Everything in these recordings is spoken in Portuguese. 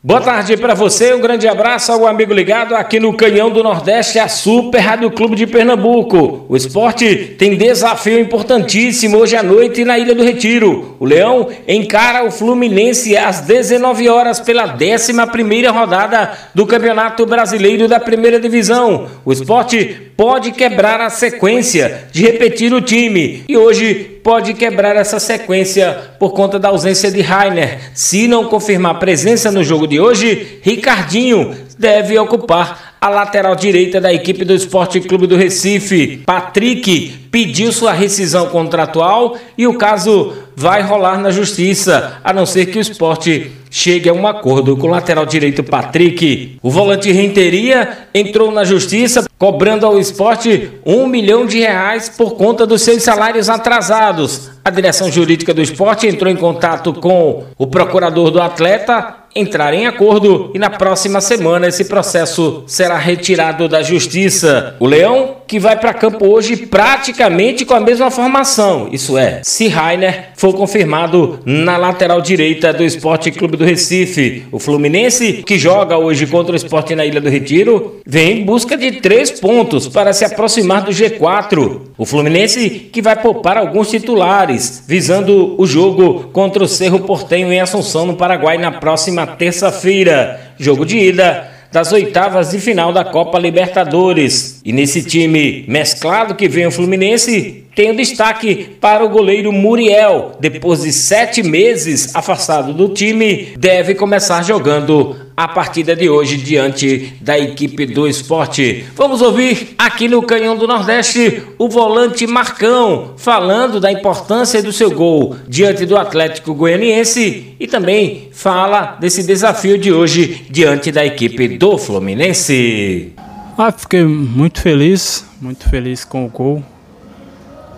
Boa tarde para você, um grande abraço ao amigo ligado aqui no Canhão do Nordeste, a Super Rádio Clube de Pernambuco. O esporte tem desafio importantíssimo hoje à noite na Ilha do Retiro. O Leão encara o Fluminense às 19 horas pela 11ª rodada do Campeonato Brasileiro da Primeira Divisão. O esporte pode quebrar a sequência de repetir o time e hoje pode quebrar essa sequência por conta da ausência de Rainer. Se não confirmar presença no jogo de hoje, Ricardinho deve ocupar a lateral direita da equipe do Esporte Clube do Recife. Patrick pediu sua rescisão contratual e o caso vai rolar na justiça, a não ser que o esporte chegue a um acordo com o lateral direito Patrick. O volante Renteria entrou na justiça cobrando ao esporte um milhão de reais por conta dos seus salários atrasados. A direção jurídica do esporte entrou em contato com o procurador do atleta, entrar em acordo e na próxima semana esse processo será retirado da justiça. O Leão, que vai para campo hoje praticamente com a mesma formação, isso é, se Rainer for confirmado na lateral direita do Esporte Clube do Recife. O Fluminense, que joga hoje contra o Esporte na Ilha do Retiro, vem em busca de três pontos para se aproximar do G4. O Fluminense, que vai poupar alguns titulares, visando o jogo contra o Cerro Portenho em Assunção, no Paraguai, na próxima terça-feira. Jogo de ida das oitavas de final da Copa Libertadores. E nesse time mesclado que vem o Fluminense, tem o destaque para o goleiro Muriel. Depois de sete meses afastado do time, deve começar jogando a partida de hoje diante da equipe do esporte. Vamos ouvir aqui no Canhão do Nordeste o volante Marcão falando da importância do seu gol diante do Atlético Goianiense e também fala desse desafio de hoje diante da equipe do Fluminense. Ah, fiquei muito feliz, muito feliz com o gol.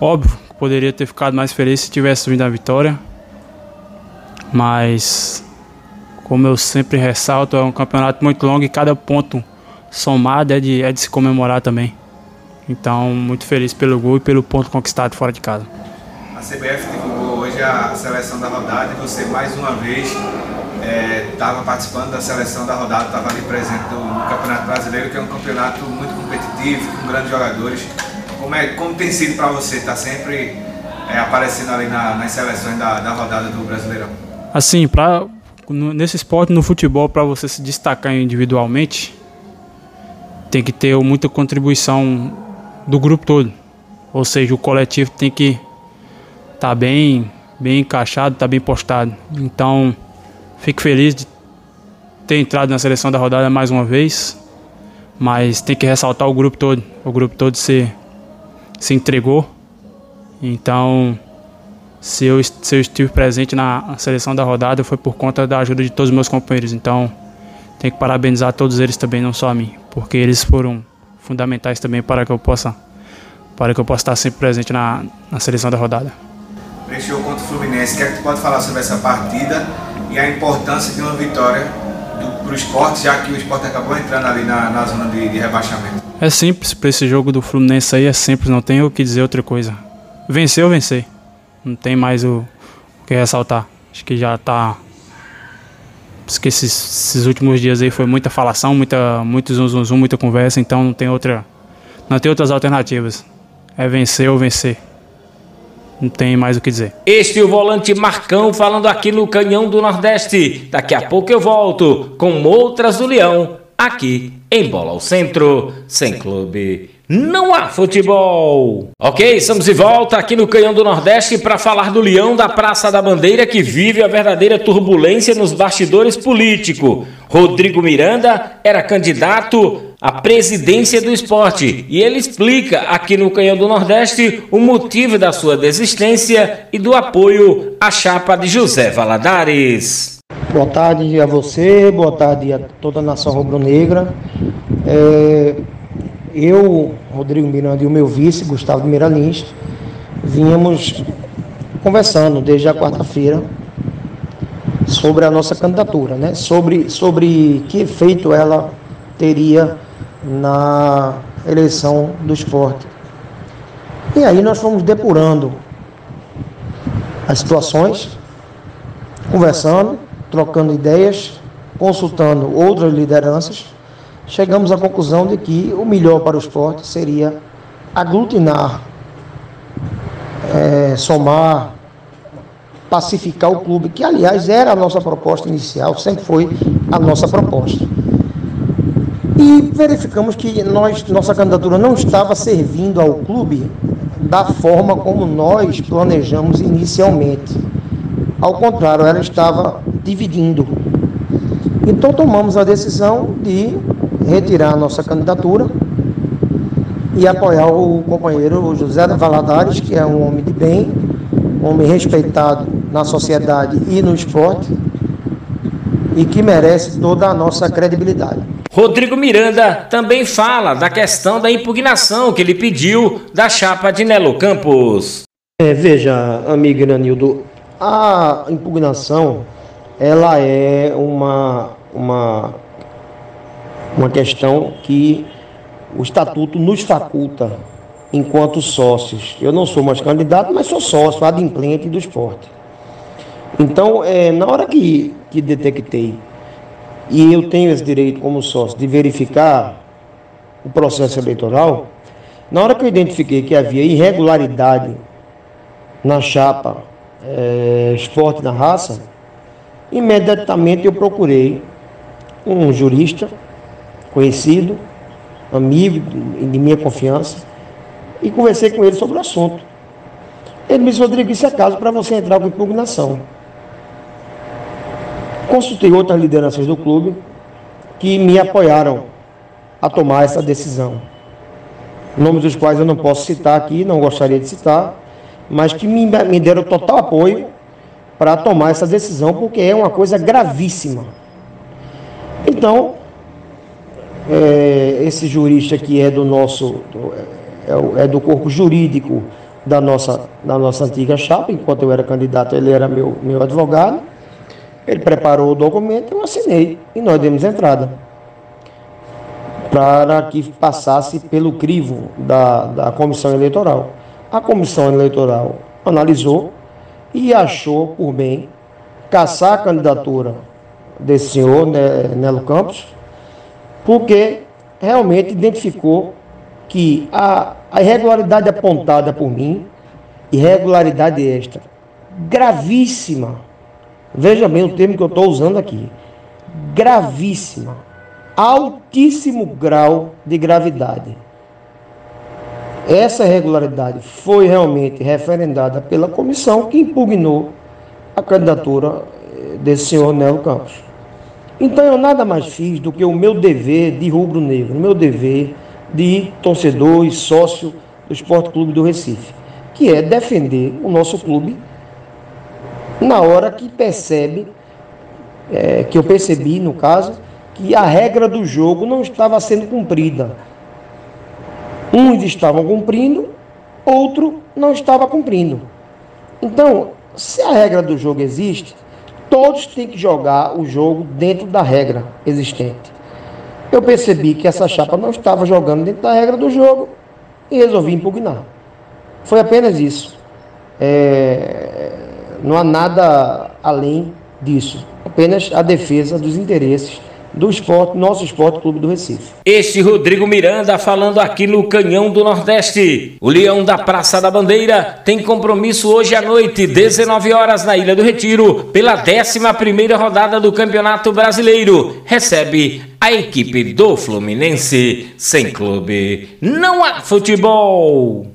Óbvio, poderia ter ficado mais feliz se tivesse vindo a vitória. Mas como eu sempre ressalto, é um campeonato muito longo e cada ponto somado é de, é de se comemorar também. Então, muito feliz pelo gol e pelo ponto conquistado fora de casa. A CBF divulgou hoje a seleção da rodada e você mais uma vez estava é, participando da seleção da rodada, estava ali presente no, Campeonato Brasileiro, que é um campeonato muito competitivo, com grandes jogadores. Como, é, como tem sido para você estar tá sempre é, aparecendo ali na, nas seleções da, da rodada do Brasileirão? Assim, para nesse esporte, no futebol, para você se destacar individualmente, tem que ter muita contribuição do grupo todo. Ou seja, o coletivo tem que estar tá bem, bem encaixado, estar tá bem postado. Então, fico feliz de ter entrado na seleção da rodada mais uma vez, mas tem que ressaltar o grupo todo. O grupo todo se, se entregou. Então, se eu, se eu estive presente na seleção da rodada foi por conta da ajuda de todos os meus companheiros. Então, tenho que parabenizar todos eles também, não só a mim, porque eles foram fundamentais também para que eu possa, para que eu possa estar sempre presente na, na seleção da rodada. Preencheu contra o Fluminense. O que é que tu pode falar sobre essa partida e a importância de uma vitória para o esporte, já que o esporte acabou entrando ali na, na zona de, de rebaixamento? É simples, para esse jogo do Fluminense aí é simples, não tenho o que dizer outra coisa. Vencer ou vencer. Não tem mais o, o que ressaltar. Acho que já tá. Porque esses, esses, últimos dias aí foi muita falação, muita, muito zum, zum, zum, muita conversa, então não tem outra. Não tem outras alternativas. É vencer ou vencer. Não tem mais o que dizer. Este é o volante Marcão falando aqui no Canhão do Nordeste. Daqui a pouco eu volto com outras do Leão aqui em Bola ao Centro, sem clube não há futebol. Ok, estamos de volta aqui no Canhão do Nordeste para falar do leão da Praça da Bandeira que vive a verdadeira turbulência nos bastidores políticos. Rodrigo Miranda era candidato à presidência do esporte e ele explica aqui no Canhão do Nordeste o motivo da sua desistência e do apoio à chapa de José Valadares. Boa tarde a você, boa tarde a toda a nação rubro-negra. É eu, Rodrigo Miranda e o meu vice, Gustavo Miralins, vínhamos conversando desde a quarta-feira sobre a nossa candidatura, né? sobre, sobre que efeito ela teria na eleição do esporte. E aí nós fomos depurando as situações, conversando, trocando ideias, consultando outras lideranças, chegamos à conclusão de que o melhor para o esporte seria aglutinar, é, somar, pacificar o clube, que aliás era a nossa proposta inicial, sempre foi a nossa proposta. E verificamos que nós, nossa candidatura não estava servindo ao clube da forma como nós planejamos inicialmente. Ao contrário, ela estava dividindo. Então tomamos a decisão de retirar a nossa candidatura e apoiar o companheiro José Valadares, que é um homem de bem, um homem respeitado na sociedade e no esporte e que merece toda a nossa credibilidade. Rodrigo Miranda também fala da questão da impugnação que ele pediu da chapa de Nelo Campos. É, veja, amigo Iranildo, a impugnação ela é uma, uma, uma questão que o estatuto nos faculta enquanto sócios. Eu não sou mais candidato, mas sou sócio, adimplente do esporte. Então, é, na hora que, que detectei e eu tenho esse direito como sócio de verificar o processo eleitoral, na hora que eu identifiquei que havia irregularidade na chapa é, esporte na raça, imediatamente eu procurei um jurista conhecido, amigo de minha confiança, e conversei com ele sobre o assunto. Ele me disse, Rodrigo, isso é caso para você entrar com impugnação. Consultei outras lideranças do clube que me apoiaram a tomar essa decisão. Nomes dos quais eu não posso citar aqui, não gostaria de citar, mas que me, me deram total apoio para tomar essa decisão, porque é uma coisa gravíssima. Então, é, esse jurista que é do nosso, é, é do corpo jurídico da nossa, da nossa antiga chapa, enquanto eu era candidato, ele era meu, meu advogado. Ele preparou o documento, eu assinei e nós demos entrada para que passasse pelo crivo da, da comissão eleitoral. A comissão eleitoral analisou e achou por bem caçar a candidatura desse senhor, né, Nelo Campos, porque realmente identificou que a, a irregularidade apontada por mim, irregularidade esta, gravíssima, Veja bem o termo que eu estou usando aqui. Gravíssima. Altíssimo grau de gravidade. Essa irregularidade foi realmente referendada pela comissão que impugnou a candidatura eh, desse senhor Nelo Campos. Então eu nada mais fiz do que o meu dever de rubro-negro, o meu dever de torcedor e sócio do Esporte Clube do Recife, que é defender o nosso clube na hora que percebe, é, que eu percebi no caso, que a regra do jogo não estava sendo cumprida. Uns estavam cumprindo, outro não estava cumprindo. Então, se a regra do jogo existe, todos têm que jogar o jogo dentro da regra existente. Eu percebi que essa chapa não estava jogando dentro da regra do jogo e resolvi impugnar. Foi apenas isso. É, não há nada além disso, apenas a defesa dos interesses do esporte, nosso Esporte Clube do Recife. Este Rodrigo Miranda falando aqui no Canhão do Nordeste. O Leão da Praça da Bandeira tem compromisso hoje à noite, 19 horas na Ilha do Retiro, pela 11ª rodada do Campeonato Brasileiro. Recebe a equipe do Fluminense sem clube. Não há futebol.